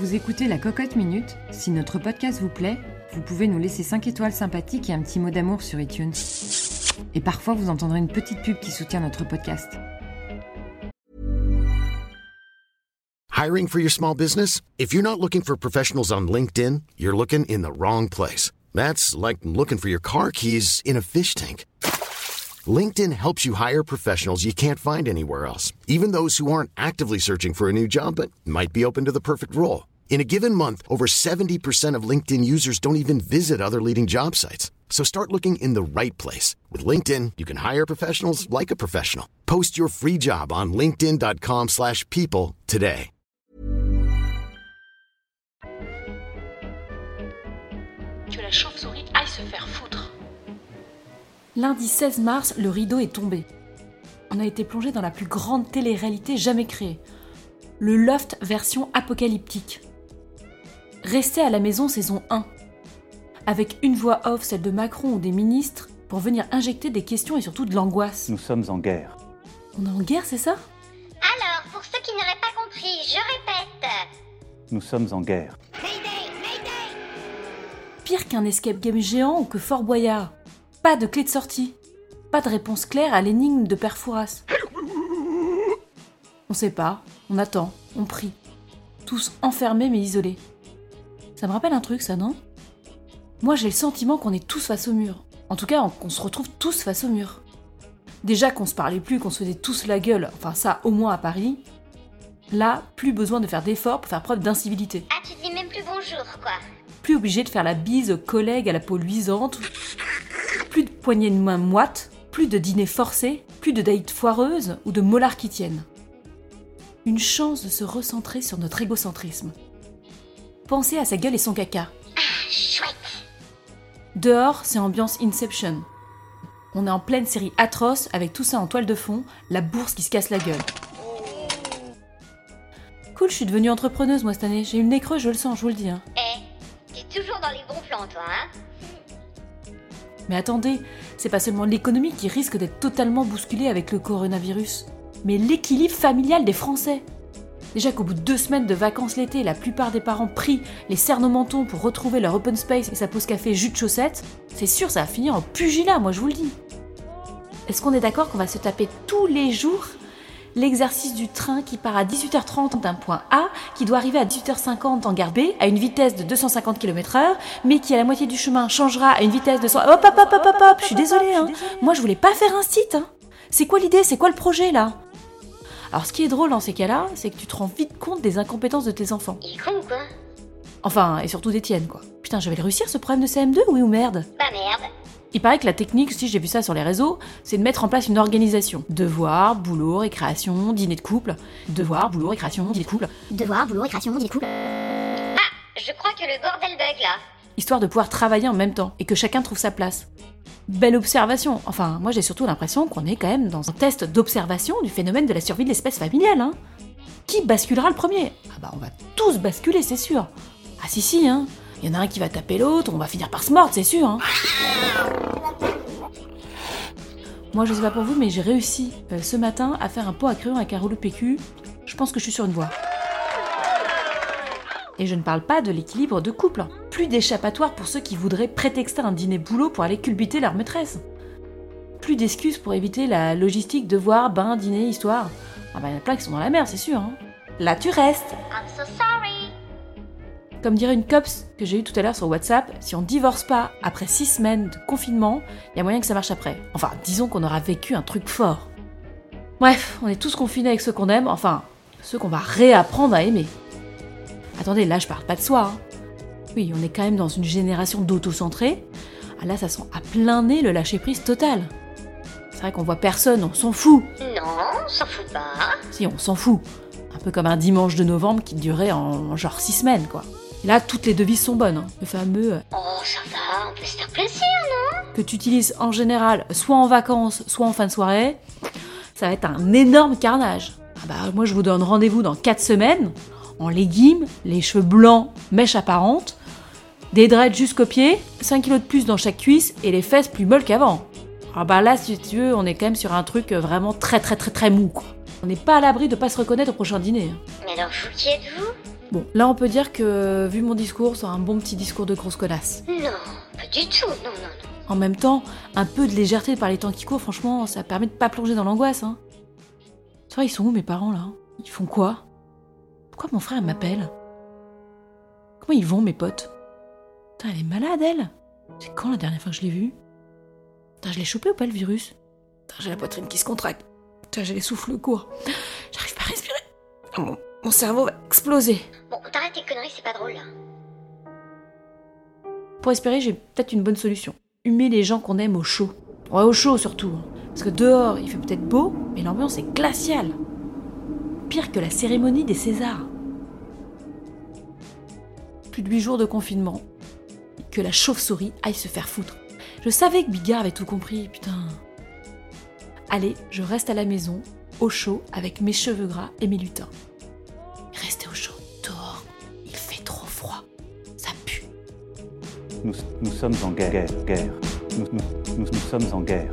Vous écoutez la Cocotte Minute. Si notre podcast vous plaît, vous pouvez nous laisser 5 étoiles sympathiques et un petit mot d'amour sur iTunes. Et parfois, vous entendrez une petite pub qui soutient notre podcast. Hiring for your small business? If you're not looking for professionals on LinkedIn, you're looking in the wrong place. That's like looking for your car keys in a fish tank. LinkedIn helps you hire professionals you can't find anywhere else, even those who aren't actively searching for a new job but might be open to the perfect role. In a given month, over 70% of LinkedIn users don't even visit other leading job sites. So start looking in the right place. With LinkedIn, you can hire professionals like a professional. Post your free job on linkedin.com/people slash people today. Que la chauve-souris aille se faire foutre. Lundi 16 mars, le rideau est tombé. On a été plongé dans la plus grande télé-réalité jamais créée. Le Loft version apocalyptique. Restez à la maison saison 1. Avec une voix off, celle de Macron ou des ministres, pour venir injecter des questions et surtout de l'angoisse. Nous sommes en guerre. On est en guerre, c'est ça? Alors, pour ceux qui n'auraient pas compris, je répète. Nous sommes en guerre. Pire qu'un escape game géant ou que Fort Boyard. Pas de clé de sortie. Pas de réponse claire à l'énigme de Père Fouras. On sait pas, on attend, on prie. Tous enfermés mais isolés. Ça me rappelle un truc, ça, non? Moi, j'ai le sentiment qu'on est tous face au mur. En tout cas, qu'on se retrouve tous face au mur. Déjà qu'on se parlait plus, qu'on se faisait tous la gueule, enfin ça au moins à Paris. Là, plus besoin de faire d'efforts pour faire preuve d'incivilité. Ah, tu dis même plus bonjour, quoi. Plus obligé de faire la bise aux collègues à la peau luisante. Plus de poignées de main moites. Plus de dîners forcés. Plus de dates foireuses ou de molars qui tiennent. Une chance de se recentrer sur notre égocentrisme. Pensez à sa gueule et son caca. Chouette. Dehors, c'est ambiance Inception. On est en pleine série atroce avec tout ça en toile de fond, la bourse qui se casse la gueule. Cool, je suis devenue entrepreneuse moi cette année. J'ai eu le nez creux, je le sens, je vous le dis. hein. Eh, t'es toujours dans les bons plans, toi, hein Mais attendez, c'est pas seulement l'économie qui risque d'être totalement bousculée avec le coronavirus, mais l'équilibre familial des Français. Déjà qu'au bout de deux semaines de vacances l'été, la plupart des parents prient les cernes au menton pour retrouver leur open space et sa pause café jus de chaussettes, c'est sûr ça va finir en pugilat, moi je vous le dis. Est-ce qu'on est d'accord qu'on va se taper tous les jours l'exercice du train qui part à 18h30 d'un point A, qui doit arriver à 18h50 en gare B, à une vitesse de 250 km/h, mais qui à la moitié du chemin changera à une vitesse de 100... Hop hop hop hop hop hop, je suis désolée, hein. Moi je voulais pas faire un site, hein. C'est quoi l'idée? C'est quoi le projet là? Alors ce qui est drôle dans ces cas-là, c'est que tu te rends vite compte des incompétences de tes enfants. Il est con ou quoi Enfin, et surtout des tiennes, quoi. Putain, je vais le réussir ce problème de CM2, oui ou merde Bah merde. Il paraît que la technique, si j'ai vu ça sur les réseaux, c'est de mettre en place une organisation. Devoir, boulot, récréation, dîner de couple. Devoir, boulot, récréation, dîner de couple. Devoir, boulot, récréation, dîner de couple. Ah, je crois que le bordel bug là. Histoire de pouvoir travailler en même temps et que chacun trouve sa place. Belle observation. Enfin, moi j'ai surtout l'impression qu'on est quand même dans un test d'observation du phénomène de la survie de l'espèce familiale. Hein. Qui basculera le premier? Ah bah on va tous basculer, c'est sûr. Ah si si, hein. Il y en a un qui va taper l'autre, on va finir par se mordre, c'est sûr. Hein. Moi je sais pas pour vous, mais j'ai réussi euh, ce matin à faire un pot à crayon avec un rouleau PQ. Je pense que je suis sur une voie. Et je ne parle pas de l'équilibre de couple. Plus d'échappatoire pour ceux qui voudraient prétexter un dîner boulot pour aller culbuter leur maîtresse. Plus d'excuses pour éviter la logistique devoir, bain, dîner, histoire. Ah bah il y en a plein qui sont dans la merde, c'est sûr. Hein. Là tu restes. I'm so sorry. Comme dirait une copse que j'ai eue tout à l'heure sur WhatsApp, si on divorce pas après six semaines de confinement, il y a moyen que ça marche après. Enfin, disons qu'on aura vécu un truc fort. Bref, on est tous confinés avec ceux qu'on aime, enfin, ceux qu'on va réapprendre à aimer. Attendez, là je parle pas de soi. hein. Oui, on est quand même dans une génération d'autocentrés. Ah là, ça sent à plein nez le lâcher-prise total. C'est vrai qu'on voit personne, on s'en fout. Non, on s'en fout pas. Si, on s'en fout. Un peu comme un dimanche de novembre qui durait en genre six semaines, quoi. Et là, toutes les devises sont bonnes. hein. Le fameux euh, Oh, ça va, on peut se faire plaisir, non? que tu utilises en général soit en vacances, soit en fin de soirée, ça va être un énorme carnage. Ah bah, moi, je vous donne rendez-vous dans 4 semaines, en légumes, les cheveux blancs, mèches apparentes, des dreads jusqu'aux pieds, 5 kilos de plus dans chaque cuisse et les fesses plus molles qu'avant. Ah bah là, si tu veux, on est quand même sur un truc euh, vraiment très très très très mou, quoi. On n'est pas à l'abri de pas se reconnaître au prochain dîner. hein. Mais alors, vous qui êtes-vous Bon, là on peut dire que, vu mon discours, c'est un bon petit discours de grosse connasse. Non, pas du tout, non, non, non. En même temps, un peu de légèreté par les temps qui courent, franchement, ça permet de pas plonger dans l'angoisse. Hein. Tu vois, ils sont où mes parents là? Ils font quoi? Pourquoi mon frère m'appelle? Comment ils vont mes potes? Putain, elle est malade elle C'est quand la dernière fois que je l'ai vue? Putain, je l'ai chopé ou pas le virus? Putain, j'ai la poitrine qui se contracte. Putain, j'ai les souffles courts. J'arrive pas à respirer. Mon, mon cerveau va exploser. Bon, t'arrêtes tes conneries, c'est pas drôle là. Pour espérer, j'ai peut-être une bonne solution. Humer les gens qu'on aime au chaud. Ouais, au chaud surtout. hein. Parce que dehors, il fait peut-être beau, mais l'ambiance est glaciale. Pire que la cérémonie des Césars. Plus de huit jours de confinement. Que la chauve-souris aille se faire foutre. Je savais que Bigard avait tout compris, putain. Allez, je reste à la maison, au chaud, avec mes cheveux gras et mes lutins. Restez au chaud. Dehors, il fait trop froid. Ça pue. Nous, sommes en guerre. guerre. Nous sommes en guerre.